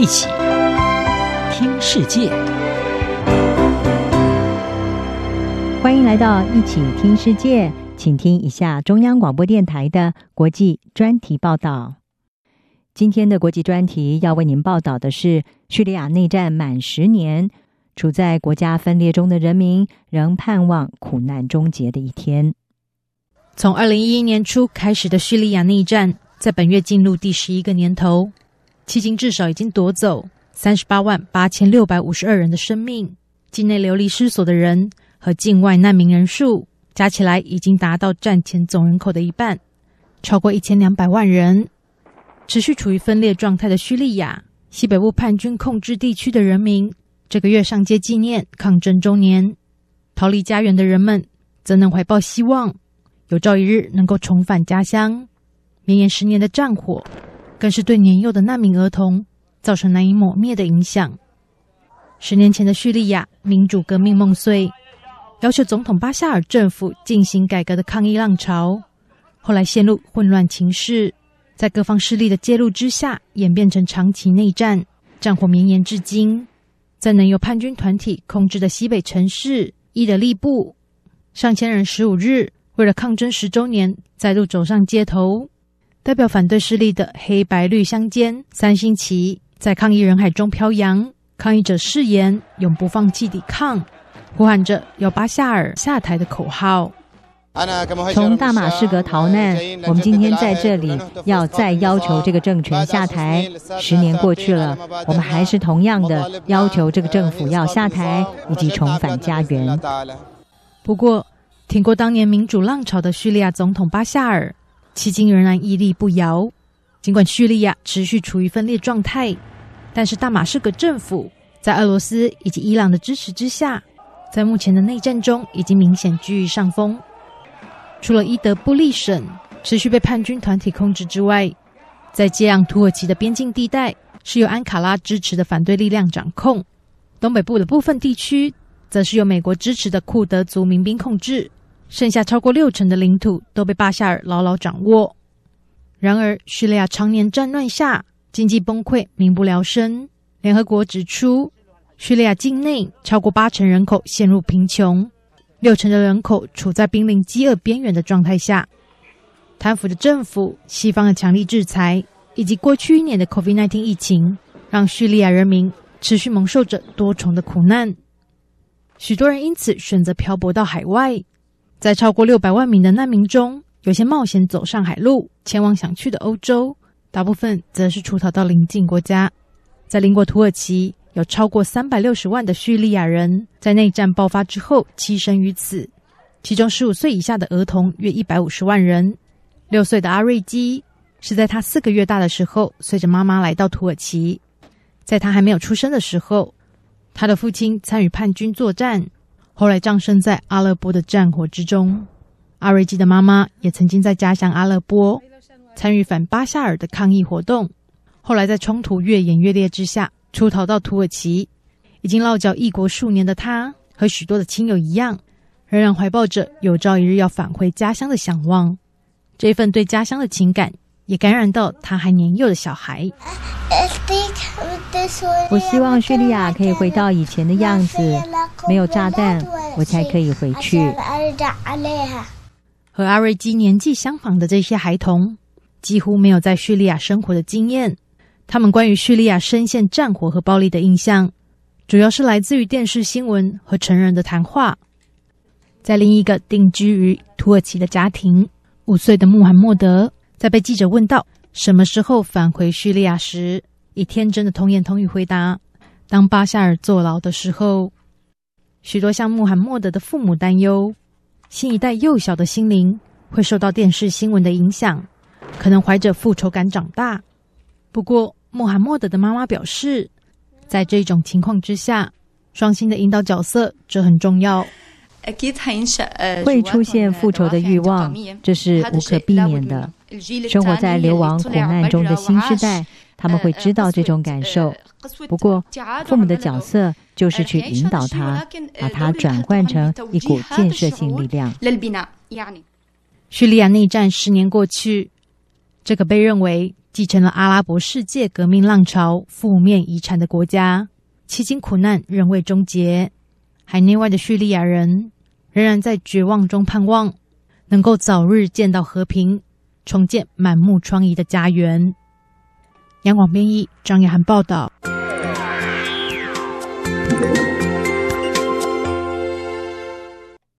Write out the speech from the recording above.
一起听世界，欢迎来到一起听世界，请听一下中央广播电台的国际专题报道。今天的国际专题要为您报道的是叙利亚内战满十年，处在国家分裂中的人民仍盼望苦难终结的一天。从二零一一年初开始的叙利亚内战，在本月进入第十一个年头。迄今至少已经夺走三十八万八千六百五十二人的生命，境内流离失所的人和境外难民人数加起来已经达到战前总人口的一半，超过一千两百万人。持续处于分裂状态的叙利亚西北部叛军控制地区的人民，这个月上街纪念抗争周年。逃离家园的人们则能怀抱希望，有朝一日能够重返家乡。绵延十年的战火。更是对年幼的难民儿童造成难以抹灭的影响。十年前的叙利亚民主革命梦碎，要求总统巴夏尔政府进行改革的抗议浪潮，后来陷入混乱情势，在各方势力的介入之下，演变成长期内战，战火绵延至今。在能由叛军团体控制的西北城市伊德利布，上千人十五日为了抗争十周年，再度走上街头。代表反对势力的黑白绿相间三星旗在抗议人海中飘扬，抗议者誓言永不放弃抵抗，呼喊着要巴夏尔下台的口号。从大马士革逃难，我们今天在这里要再要求这个政权下台。十年过去了，我们还是同样的要求这个政府要下台以及重返家园。不过，挺过当年民主浪潮的叙利亚总统巴夏尔。迄今仍然屹立不摇。尽管叙利亚持续处于分裂状态，但是大马士革政府在俄罗斯以及伊朗的支持之下，在目前的内战中已经明显居于上风。除了伊德布利省持续被叛军团体控制之外，在接壤土耳其的边境地带是由安卡拉支持的反对力量掌控。东北部的部分地区则是由美国支持的库德族民兵控制。剩下超过六成的领土都被巴夏尔牢牢掌握。然而，叙利亚常年战乱下，经济崩溃，民不聊生。联合国指出，叙利亚境内超过八成人口陷入贫穷，六成的人口处在濒临饥饿边缘的状态下。贪腐的政府、西方的强力制裁，以及过去一年的 COVID-19 疫情，让叙利亚人民持续蒙受着多重的苦难。许多人因此选择漂泊到海外。在超过六百万名的难民中，有些冒险走上海路，前往想去的欧洲；大部分则是出逃到邻近国家。在邻国土耳其，有超过三百六十万的叙利亚人在内战爆发之后栖身于此，其中十五岁以下的儿童约一百五十万人。六岁的阿瑞基是在他四个月大的时候，随着妈妈来到土耳其。在他还没有出生的时候，他的父亲参与叛军作战。后来葬身在阿勒颇的战火之中。阿瑞基的妈妈也曾经在家乡阿勒颇参与反巴夏尔的抗议活动。后来在冲突越演越烈之下，出逃到土耳其。已经落脚异国数年的他，和许多的亲友一样，仍然怀抱着有朝一日要返回家乡的想望。这份对家乡的情感，也感染到他还年幼的小孩。我希望叙利亚可以回到以前的样子，没有炸弹，我才可以回去。和阿瑞基年纪相仿的这些孩童，几乎没有在叙利亚生活的经验。他们关于叙利亚深陷战火和暴力的印象，主要是来自于电视新闻和成人的谈话。在另一个定居于土耳其的家庭，五岁的穆罕默德在被记者问到什么时候返回叙利亚时，以天真的童言童语回答：“当巴夏尔坐牢的时候。”许多像穆罕默德的父母担忧，新一代幼小的心灵会受到电视新闻的影响，可能怀着复仇感长大。不过，穆罕默德的妈妈表示，在这种情况之下，双亲的引导角色这很重要。会出现复仇的欲望，这是无可避免的。生活在流亡苦难中的新时代他们会知道这种感受不过父母的角色就是去引导他把他转换成一股建设性力量叙利亚内战十年过去这个被认为继承了阿拉伯世界革命浪潮负面遗产的国家迄今苦难仍未终结。海内外的叙利亚人仍然在绝望中盼望能够早日见到和平重建满目疮痍的家园。杨广编译张雅涵报道。